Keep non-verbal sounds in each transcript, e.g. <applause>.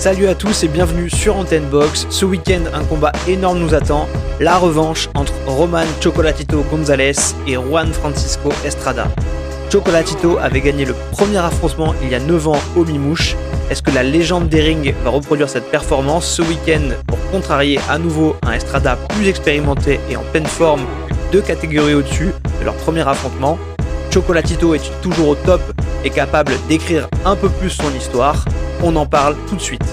Salut à tous et bienvenue sur Antenne Box. Ce week-end, un combat énorme nous attend. La revanche entre Roman Chocolatito Gonzalez et Juan Francisco Estrada. Chocolatito avait gagné le premier affrontement il y a 9 ans au Mimouche. Est-ce que la légende des rings va reproduire cette performance ce week-end pour contrarier à nouveau un Estrada plus expérimenté et en pleine forme, deux catégories au-dessus de leur premier affrontement? Chocolatito est toujours au top et capable d'écrire un peu plus son histoire On en parle tout de suite.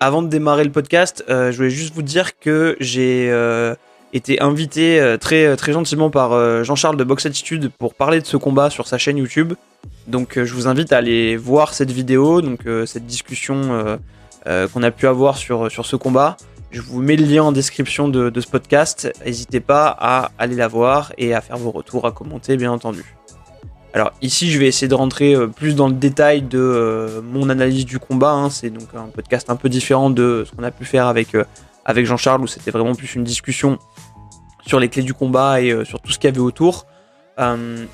Avant de démarrer le podcast, euh, je voulais juste vous dire que j'ai euh, été invité euh, très, gentiment par Jean-Charles de Box Attitude pour parler de ce combat sur sa chaîne YouTube. Donc je vous invite à aller voir cette vidéo, donc cette discussion qu'on a pu avoir sur, sur ce combat. Je vous mets le lien en description de, ce podcast. N'hésitez pas à aller la voir et à faire vos retours, à commenter, bien entendu. Alors ici, je vais essayer de rentrer euh, plus dans le détail de euh, mon analyse du combat. Hein. C'est donc un podcast un peu différent de ce qu'on a pu faire avec, euh, Jean-Charles, où c'était vraiment plus une discussion sur les clés du combat et sur tout ce qu'il y avait autour.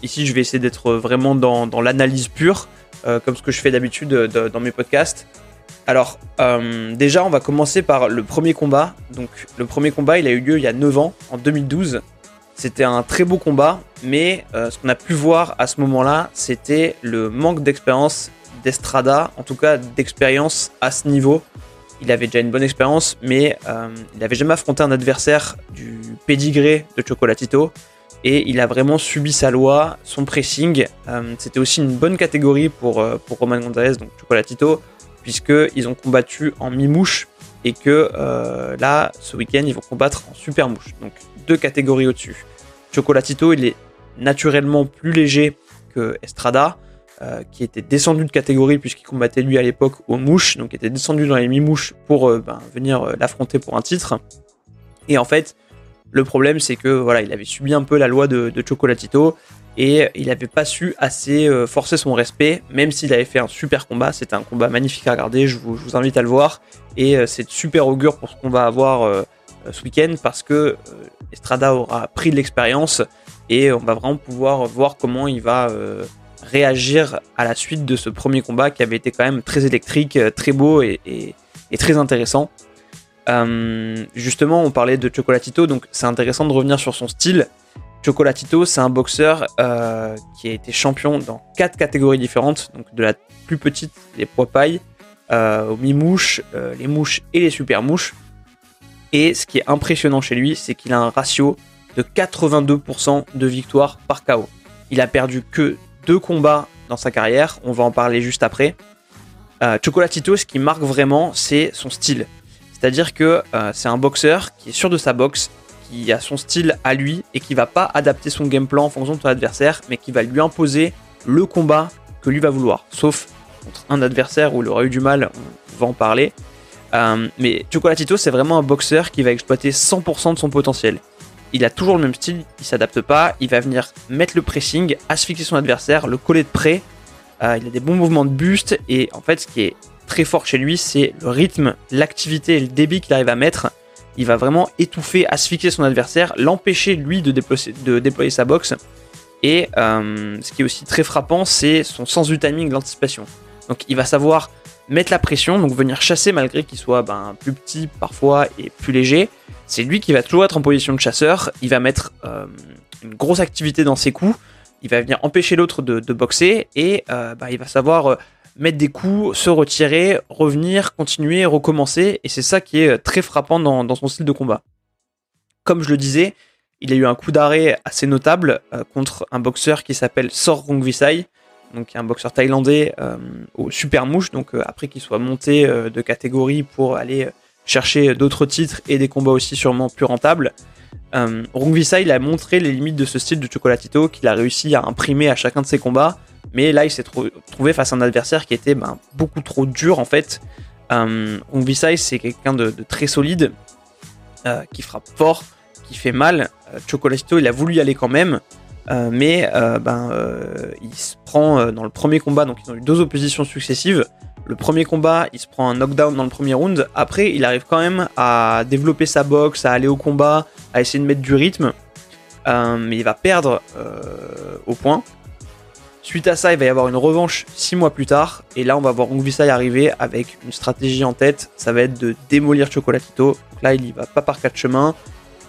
ici, je vais essayer d'être vraiment dans, l'analyse pure, comme ce que je fais d'habitude dans mes podcasts. Alors, déjà, on va commencer par le premier combat. Donc, le premier combat, il a eu lieu il y a 9 ans, en 2012. C'était un très beau combat, mais euh, ce qu'on a pu voir à ce moment-là, c'était le manque d'expérience d'Estrada, en tout cas d'expérience à ce niveau. Il avait déjà une bonne expérience, mais euh, il n'avait jamais affronté un adversaire du pédigré de Chocolatito. Et il a vraiment subi sa loi, son pressing. c'était aussi une bonne catégorie pour, pour Roman Gonzalez, donc Chocolatito puisqu'ils ont combattu en mi-mouche et que euh, là, ce week-end, ils vont combattre en super mouche. Donc deux catégories au-dessus. Chocolatito, il est naturellement plus léger que Estrada, euh, qui était descendu de catégorie puisqu'il combattait lui à l'époque aux mouches, donc était descendu dans les mi-mouches pour euh, ben, venir l'affronter pour un titre. Et en fait, le problème, c'est que voilà, il avait subi un peu la loi de Chocolatito et il n'avait pas su assez euh, forcer son respect, même s'il avait fait un super combat. C'était un combat magnifique à regarder, je vous, invite à le voir. Et euh, c'est super augure pour ce qu'on va avoir euh, ce week-end parce que Estrada aura pris de l'expérience et on va vraiment pouvoir voir comment il va réagir à la suite de ce premier combat qui avait été quand même très électrique, très beau et, et très intéressant. justement, on parlait de Chocolatito, donc c'est intéressant de revenir sur son style. Chocolatito, c'est un boxeur euh, qui a été champion dans quatre catégories différentes, donc de la plus petite, les poids pailles, euh, aux mi-mouches, euh, les mouches et les super mouches. Et ce qui est impressionnant chez lui, c'est qu'il a un ratio de 82% de victoires par KO. Il a perdu que deux combats dans sa carrière, on va en parler juste après. Chocolatito, ce qui marque vraiment, c'est son style. C'est-à-dire que c'est un boxeur qui est sûr de sa boxe, qui a son style à lui et qui va pas adapter son game plan en fonction de son adversaire, mais qui va lui imposer le combat que lui va vouloir. Sauf contre un adversaire où il aura eu du mal, on va en parler. Euh, mais Chocolatito, c'est vraiment un boxeur qui va exploiter 100% de son potentiel. Il a toujours le même style, il s'adapte pas, il va venir mettre le pressing, asphyxier son adversaire, le coller de près. Euh, il a des bons mouvements de buste et en fait, ce qui est très fort chez lui, c'est le rythme, l'activité et le débit qu'il arrive à mettre il va vraiment étouffer, asphyxier son adversaire, l'empêcher lui de déployer, sa boxe. Et euh, ce qui est aussi très frappant, c'est son sens du timing, l'anticipation. Donc il va savoir mettre la pression, donc venir chasser malgré qu'il soit ben, plus petit parfois et plus léger. C'est lui qui va toujours être en position de chasseur. Il va mettre euh, une grosse activité dans ses coups. Il va venir empêcher l'autre de, boxer et euh, ben, il va savoir mettre des coups, se retirer, revenir, continuer, recommencer. Et c'est ça qui est très frappant dans, son style de combat. Comme je le disais, il a eu un coup d'arrêt assez notable euh, contre un boxeur qui s'appelle Sor Rungvisai, donc un boxeur thaïlandais euh, au super mouche, donc euh, après qu'il soit monté de catégorie pour aller chercher d'autres titres et des combats aussi sûrement plus rentables. Rungvisai il a montré les limites de ce style de Chocolatito qu'il a réussi à imprimer à chacun de ses combats mais là, il s'est trouvé face à un adversaire qui était ben, beaucoup trop dur en fait. Euh, c'est quelqu'un de, très solide, euh, qui frappe fort, qui fait mal. Euh, Chocolatito, il a voulu y aller quand même, euh, mais ben, il se prend dans le premier combat, donc ils ont eu deux oppositions successives. Le premier combat, il se prend un knockdown dans le premier round. Après, il arrive quand même à développer sa boxe, à aller au combat, à essayer de mettre du rythme. mais il va perdre au point. Suite à ça, il va y avoir une revanche 6 mois plus tard, et là on va voir Visai arriver avec une stratégie en tête, ça va être de démolir Chocolatito. Donc là il y va pas par quatre chemins.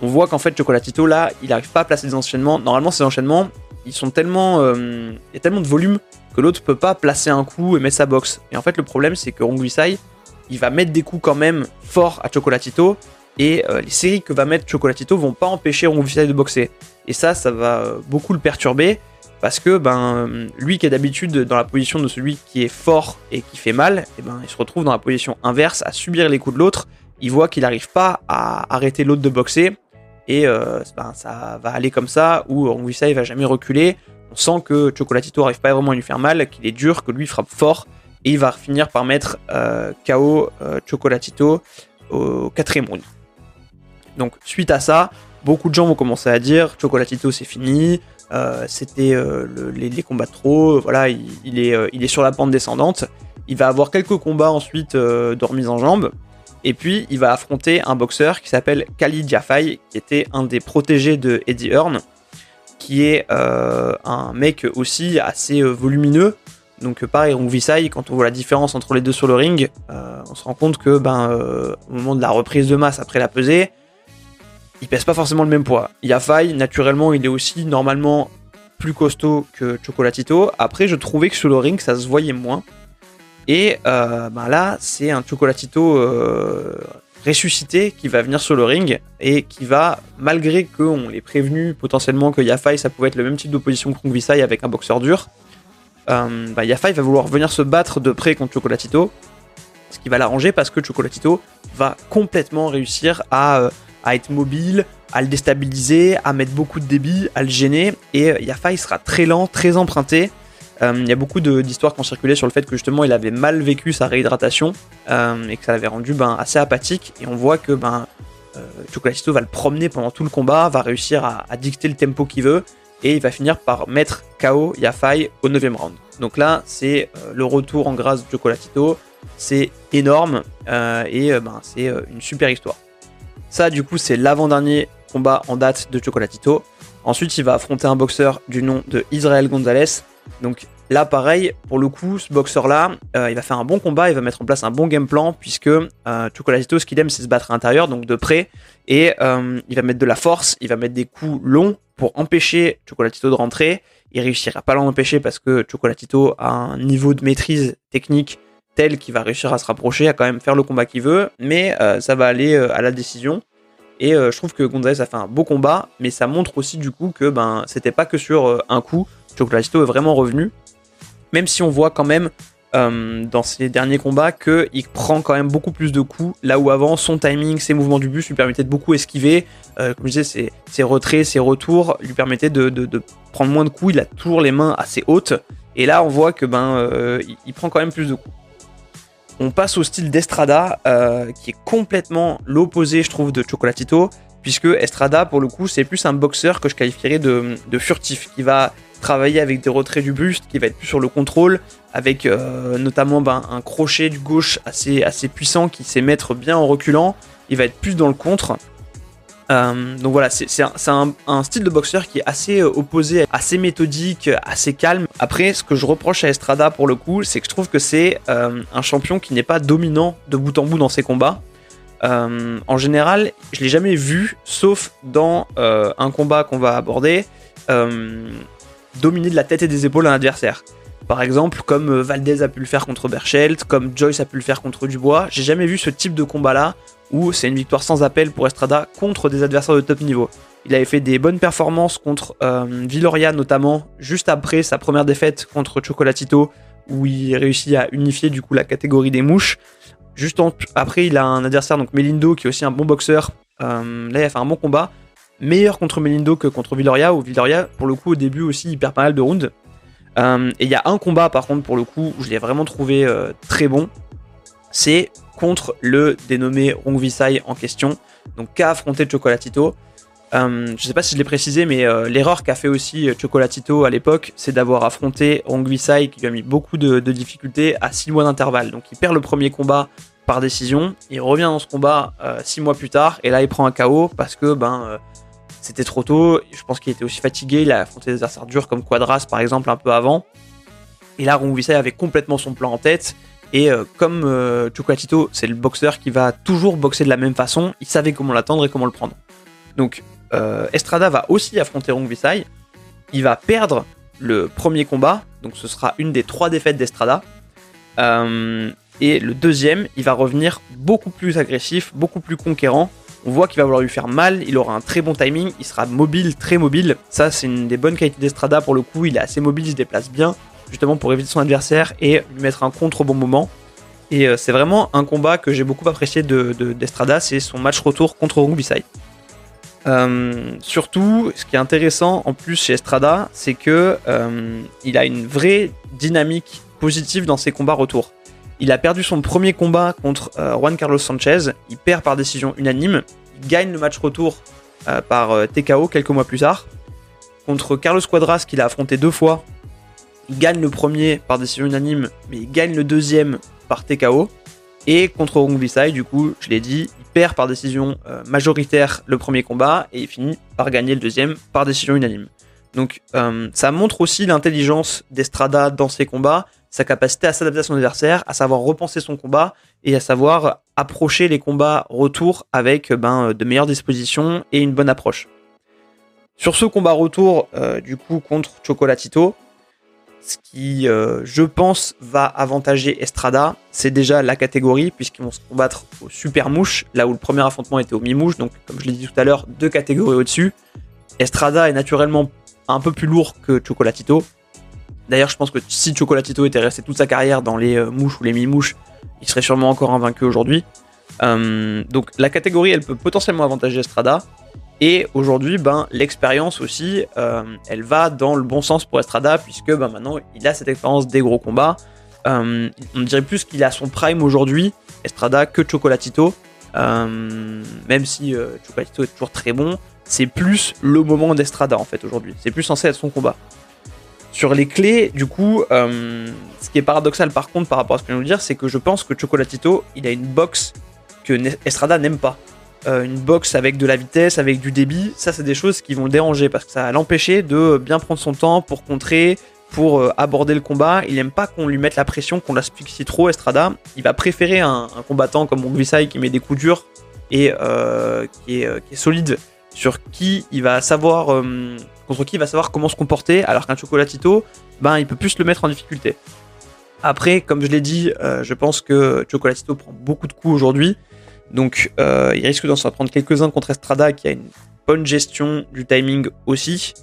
On voit qu'en fait Chocolatito là, il n'arrive pas à placer des enchaînements. Normalement ces enchaînements, ils sont tellement, euh, il y a tellement de volume que l'autre peut pas placer un coup et mettre sa box. Et en fait le problème c'est que Visai, il va mettre des coups quand même forts à Chocolatito, et euh, les séries que va mettre Chocolatito vont pas empêcher Visai de boxer. Et ça, ça va euh, beaucoup le perturber parce que ben lui qui est d'habitude dans la position de celui qui est fort et qui fait mal, eh ben il se retrouve dans la position inverse à subir les coups de l'autre. Il voit qu'il n'arrive pas à arrêter l'autre de boxer et euh, ben, ça va aller comme ça où ça il va jamais reculer. On sent que Chocolatito n'arrive pas vraiment à lui faire mal, qu'il est dur, que lui frappe fort et il va finir par mettre euh, KO euh, Chocolatito au quatrième round. Donc suite à ça, beaucoup de gens vont commencer à dire Chocolatito c'est fini, euh, c'était euh, les, combats de trop, voilà, il, est, euh, il est sur la pente descendante. Il va avoir quelques combats ensuite de remise en jambe. Et puis il va affronter un boxeur qui s'appelle Khalid Jafai, qui était un des protégés de Eddie Hearn, qui est un mec aussi assez volumineux. Donc pareil, on Visai, quand on voit la différence entre les deux sur le ring, on se rend compte que ben, au moment de la reprise de masse après la pesée, il pèse pas forcément le même poids. Yafai, naturellement, il est aussi normalement plus costaud que Chocolatito. Après, je trouvais que sur le ring, ça se voyait moins. Et euh, ben là, c'est un Chocolatito euh, ressuscité qui va venir sur le ring et qui va, malgré qu'on l'ait prévenu potentiellement que Yafai, ça pouvait être le même type d'opposition que Visai avec un boxeur dur, euh, ben Yafai va vouloir venir se battre de près contre Chocolatito. Ce qui va l'arranger parce que Chocolatito va complètement réussir à à être mobile, à le déstabiliser, à mettre beaucoup de débit, à le gêner. Et euh, Yafa, il sera très lent, très emprunté. Euh, il y a beaucoup d'histoires qui ont circulé sur le fait que justement il avait mal vécu sa réhydratation euh, et que ça l'avait rendu ben, assez apathique. Et on voit que ben, Chocolatito va le promener pendant tout le combat, va réussir à, dicter le tempo qu'il veut et il va finir par mettre KO Yafai au 9 round. Donc là, c'est le retour en grâce de Chocolatito. C'est énorme et ben, c'est une super histoire. Ça, du coup, c'est l'avant-dernier combat en date de Chocolatito. Ensuite, il va affronter un boxeur du nom de Israel Gonzalez. Donc là, pareil, pour le coup, ce boxeur-là, euh, il va faire un bon combat, il va mettre en place un bon game plan, puisque euh, Chocolatito, ce qu'il aime, c'est se battre à l'intérieur, donc de près, et euh, il va mettre de la force, il va mettre des coups longs pour empêcher Chocolatito de rentrer. Il réussira pas à l'empêcher parce que Chocolatito a un niveau de maîtrise technique tel qu'il va réussir à se rapprocher, à quand même faire le combat qu'il veut, mais euh, ça va aller euh, à la décision. Et euh, je trouve que Gonzalez a fait un beau combat, mais ça montre aussi du coup que ben c'était pas que sur un coup. Chocolatito est vraiment revenu, même si on voit quand même dans ses derniers combats qu'il prend quand même beaucoup plus de coups, là où avant son timing, ses mouvements du bus lui permettaient de beaucoup esquiver. comme je disais, ses, retraits, ses retours lui permettaient de, de, prendre moins de coups. Il a toujours les mains assez hautes. Et là, on voit que ben il prend quand même plus de coups. On passe au style d'Estrada, euh, qui est complètement l'opposé, je trouve, de Chocolatito, puisque Estrada, pour le coup, c'est plus un boxeur que je qualifierais de, furtif, qui va travailler avec des retraits du buste, qui va être plus sur le contrôle, avec euh, notamment ben, un crochet du gauche assez, assez puissant qui sait mettre bien en reculant. Il va être plus dans le contre. Euh, donc voilà, c'est un, style de boxeur qui est assez euh, opposé, assez méthodique, assez calme. Après, ce que je reproche à Estrada pour le coup, c'est que je trouve que c'est euh, un champion qui n'est pas dominant de bout en bout dans ses combats. en général, je l'ai jamais vu, sauf dans un combat qu'on va aborder, dominer de la tête et des épaules un adversaire. Par exemple, comme Valdez a pu le faire contre Berchelt, comme Joyce a pu le faire contre Dubois. J'ai jamais vu ce type de combat-là où c'est une victoire sans appel pour Estrada contre des adversaires de top niveau. Il avait fait des bonnes performances contre euh, Villoria notamment, juste après sa première défaite contre Chocolatito, où il réussit à unifier du coup la catégorie des mouches. Juste après, il a un adversaire, donc Melindo, qui est aussi un bon boxeur. Euh, là, il a fait un bon combat. Meilleur contre Melindo que contre Villoria, où Villoria, pour le coup, au début aussi, il perd pas mal de rounds. Euh, et il y a un combat, par contre, pour le coup, où je l'ai vraiment trouvé très bon. C'est contre le dénommé Rongvisai en question, donc qu'a affronté Chocolatito? Euh, je sais pas si je l'ai précisé, mais euh, l'erreur qu'a fait aussi euh, Chocolatito à l'époque, c'est d'avoir affronté Rongvisai qui lui a mis beaucoup de, difficultés à 6 mois d'intervalle. Donc il perd le premier combat par décision, il revient dans ce combat 6 mois plus tard, et là il prend un KO parce que ben c'était trop tôt. Je pense qu'il était aussi fatigué. Il a affronté des adversaires durs comme Quadras par exemple un peu avant. Et là, Rungvisai avait complètement son plan en tête. Et euh, comme euh, Chocolatito, c'est le boxeur qui va toujours boxer de la même façon, il savait comment l'attendre et comment le prendre. Donc euh, Estrada va aussi affronter Rungvisai. Il va perdre le premier combat, donc ce sera une des trois défaites d'Estrada. et le deuxième, il va revenir beaucoup plus agressif, beaucoup plus conquérant. On voit qu'il va vouloir lui faire mal, il aura un très bon timing, il sera mobile, très mobile. Ça, c'est une des bonnes qualités d'Estrada pour le coup, il est assez mobile, il se déplace bien justement pour éviter son adversaire et lui mettre un contre au bon moment. Et euh, c'est vraiment un combat que j'ai beaucoup apprécié de, d'Estrada, c'est son match retour contre Rumbisai. Euh, surtout, ce qui est intéressant en plus chez Estrada, c'est que euh, il a une vraie dynamique positive dans ses combats retour. Il a perdu son premier combat contre Juan Carlos Sanchez, il perd par décision unanime, il gagne le match retour par TKO quelques mois plus tard. Contre Carlos Quadras qu'il a affronté deux fois, il gagne le premier par décision unanime, mais il gagne le deuxième par TKO. Et contre Visai, du coup, je l'ai dit, il perd par décision euh, majoritaire le premier combat et il finit par gagner le deuxième par décision unanime. Donc euh, ça montre aussi l'intelligence d'Estrada dans ses combats, sa capacité à s'adapter à son adversaire, à savoir repenser son combat et à savoir approcher les combats retour avec ben, de meilleures dispositions et une bonne approche. Sur ce combat retour, euh, du coup, contre Chocolatito, ce qui, euh, je pense, va avantager Estrada, c'est déjà la catégorie, puisqu'ils vont se combattre au super mouche, là où le premier affrontement était au mi-mouche, donc comme je l'ai dit tout à l'heure, deux catégories au-dessus. Estrada est naturellement un peu plus lourd que Chocolatito. D'ailleurs, je pense que si Chocolatito était resté toute sa carrière dans les euh, mouches ou les mi-mouches, il serait sûrement encore invaincu aujourd'hui. Euh, donc la catégorie, elle peut potentiellement avantager Estrada. Et aujourd'hui, ben, l'expérience aussi, euh, elle va dans le bon sens pour Estrada, puisque ben, maintenant, il a cette expérience des gros combats. Euh, on dirait plus qu'il a son prime aujourd'hui, Estrada, que Chocolatito. Euh, même si Chocolatito est toujours très bon, c'est plus le moment d'Estrada en fait aujourd'hui. C'est plus censé être son combat. Sur les clés, du coup, ce qui est paradoxal par contre par rapport à ce que je viens de dire, c'est que je pense que Chocolatito, il a une boxe que Estrada n'aime pas. Euh, une boxe avec de la vitesse, avec du débit, ça c'est des choses qui vont le déranger parce que ça va l'empêcher de bien prendre son temps pour contrer, pour euh, aborder le combat. Il n'aime pas qu'on lui mette la pression, qu'on l'asphyxie trop, Estrada. Il va préférer un, combattant comme Ongvisai qui met des coups durs et euh, qui, est, solide sur qui il va savoir contre qui il va savoir comment se comporter, alors qu'un Chocolatito, ben il peut plus le mettre en difficulté. Après, comme je l'ai dit, je pense que Chocolatito prend beaucoup de coups aujourd'hui. Donc euh, il risque d'en prendre quelques-uns contre Estrada qui a une bonne gestion du timing aussi.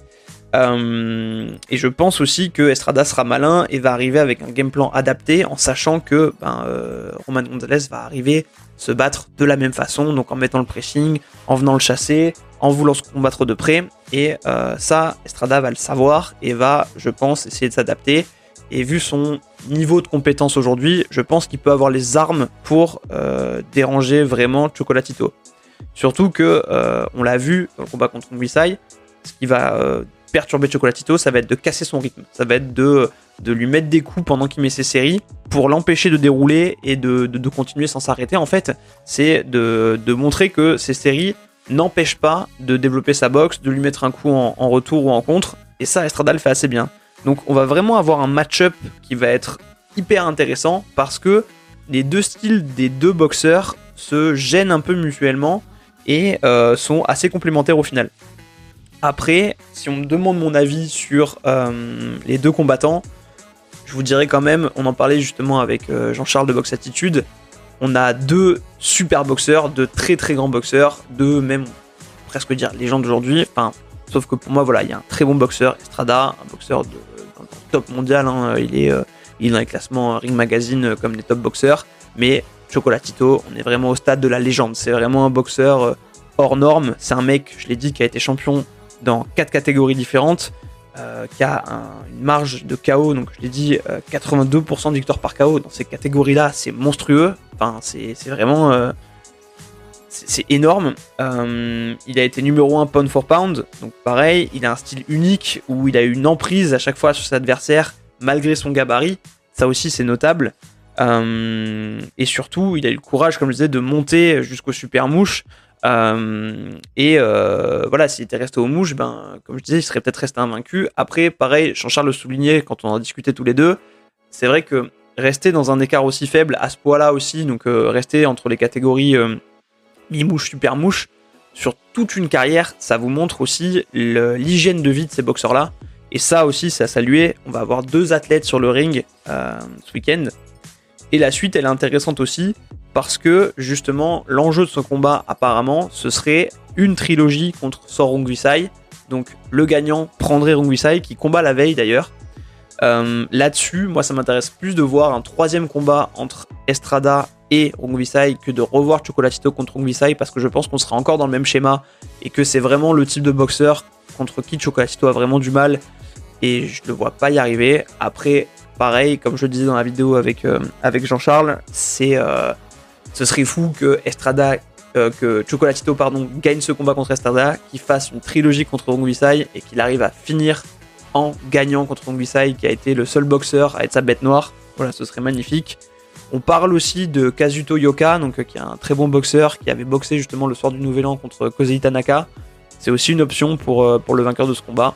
Euh, et je pense aussi que Estrada sera malin et va arriver avec un game plan adapté en sachant que ben, euh, Roman Gonzalez va arriver se battre de la même façon, donc en mettant le pressing, en venant le chasser, en voulant se combattre de près. Et ça, Estrada va le savoir et va, je pense, essayer de s'adapter. Et vu son niveau de compétence aujourd'hui, je pense qu'il peut avoir les armes pour euh, déranger vraiment Chocolatito. Surtout que, euh, on l'a vu dans le combat contre Muisai, ce qui va euh, perturber Chocolatito, ça va être de casser son rythme. Ça va être de, de lui mettre des coups pendant qu'il met ses séries pour l'empêcher de dérouler et de, de, continuer sans s'arrêter. En fait, c'est de, montrer que ces séries n'empêchent pas de développer sa boxe, de lui mettre un coup en, en retour ou en contre. Et ça, Estrada le fait assez bien. Donc on va vraiment avoir un match-up qui va être hyper intéressant parce que les deux styles des deux boxeurs se gênent un peu mutuellement et euh, sont assez complémentaires au final. Après, si on me demande mon avis sur euh, les deux combattants, je vous dirais quand même, on en parlait justement avec euh, Jean-Charles de Box Attitude, on a deux super boxeurs, deux très très grands boxeurs, deux même presque dire légendes aujourd'hui. Enfin, sauf que pour moi, voilà, il y a un très bon boxeur, Estrada, un boxeur de top mondial. Hein. il, est, euh, il est dans les classements Ring Magazine euh, comme les top boxeurs. Mais Chocolatito, on est vraiment au stade de la légende. C'est vraiment un boxeur euh, hors norme. C'est un mec, je l'ai dit, qui a été champion dans quatre catégories différentes. qui a une marge de KO, donc je l'ai dit, 82% de victoire par KO dans ces catégories-là, c'est monstrueux. Enfin, c'est vraiment c'est énorme. Euh, il a été numéro 1 pound for pound, donc pareil, il a un style unique où il a une emprise à chaque fois sur ses adversaires malgré son gabarit. Ça aussi, c'est notable. Euh, et surtout, il a eu le courage, comme je disais, de monter jusqu'au super mouche. et voilà, s'il était resté au mouche, ben, comme je disais, il serait peut-être resté invaincu. Après, pareil, Jean-Charles le soulignait quand on a discuté tous les deux, c'est vrai que rester dans un écart aussi faible, à ce poids-là aussi, donc rester entre les catégories mi-mouche, super-mouche, sur toute une carrière, ça vous montre aussi l'hygiène de vie de ces boxeurs-là. Et ça aussi, c'est à saluer. On va avoir deux athlètes sur le ring euh, ce week-end. Et la suite, elle est intéressante aussi parce que justement, l'enjeu de ce combat, apparemment, ce serait une trilogie contre Sor. Donc le gagnant prendrait Rungvisai, qui combat la veille d'ailleurs. Euh, là-dessus, moi, ça m'intéresse plus de voir un troisième combat entre Estrada et Rungvisai que de revoir Chocolatito contre Rungvisai parce que je pense qu'on sera encore dans le même schéma et que c'est vraiment le type de boxeur contre qui Chocolatito a vraiment du mal et je ne vois pas y arriver. Après, pareil, comme je le disais dans la vidéo avec, euh, avec Jean-Charles, c'est euh, ce serait fou que Estrada, euh, que Chocolatito pardon, gagne ce combat contre Estrada, qu'il fasse une trilogie contre Rungvisai et qu'il arrive à finir en gagnant contre Rungvisai, qui a été le seul boxeur à être sa bête noire. Voilà, ce serait magnifique. On parle aussi de Kazuto Yoka, donc, qui est un très bon boxeur, qui avait boxé justement le soir du Nouvel An contre Kozei Tanaka. C'est aussi une option pour, pour le vainqueur de ce combat.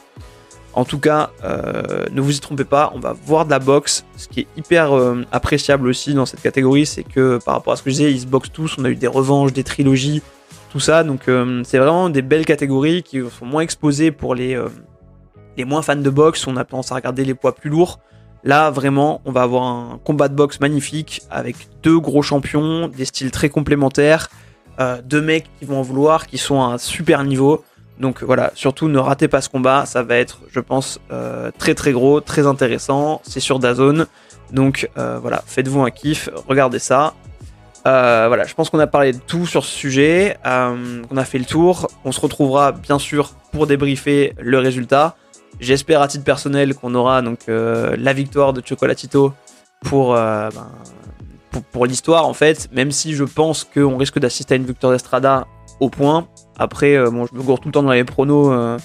En tout cas, euh, ne vous y trompez pas, on va voir de la boxe. Ce qui est hyper euh, appréciable aussi dans cette catégorie, c'est que par rapport à ce que je disais, ils se boxent tous. On a eu des revanches, des trilogies, tout ça. Donc euh, c'est vraiment des belles catégories qui sont moins exposées pour les, les moins fans de boxe. On a tendance à regarder les poids plus lourds. Là, vraiment, on va avoir un combat de boxe magnifique avec deux gros champions, des styles très complémentaires, deux mecs qui vont en vouloir, qui sont à un super niveau. Donc voilà, surtout ne ratez pas ce combat, ça va être, je pense, euh, très très gros, très intéressant. C'est sur Dazone, donc euh, voilà, faites-vous un kiff, regardez ça. Euh, voilà, je pense qu'on a parlé de tout sur ce sujet, on a fait le tour. On se retrouvera bien sûr pour débriefer le résultat. J'espère à titre personnel qu'on aura donc la victoire de Chocolatito pour, ben, pour, pour l'histoire en fait, même si je pense qu'on risque d'assister à une victoire d'Estrada au point. Après, euh, bon, je me gourde tout le temps dans les pronos. Euh,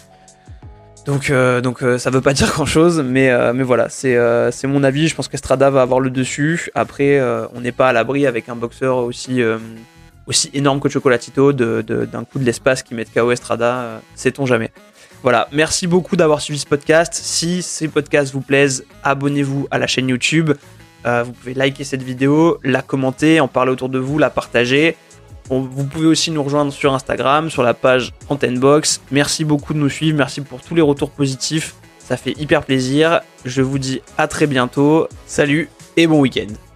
donc, euh, donc ça veut pas <laughs> dire grand chose, mais, mais voilà, c'est mon avis. Je pense qu'Estrada va avoir le dessus. Après, on n'est pas à l'abri avec un boxeur aussi, aussi énorme que Chocolatito d'un coup de l'espace qui met KO Estrada. Sait-on jamais. Voilà, merci beaucoup d'avoir suivi ce podcast. Si ces podcasts vous plaisent, abonnez-vous à la chaîne YouTube. vous pouvez liker cette vidéo, la commenter, en parler autour de vous, la partager vous pouvez aussi nous rejoindre sur Instagram, sur la page Antennebox. Merci beaucoup de nous suivre, merci pour tous les retours positifs, ça fait hyper plaisir. Je vous dis à très bientôt, salut et bon week-end.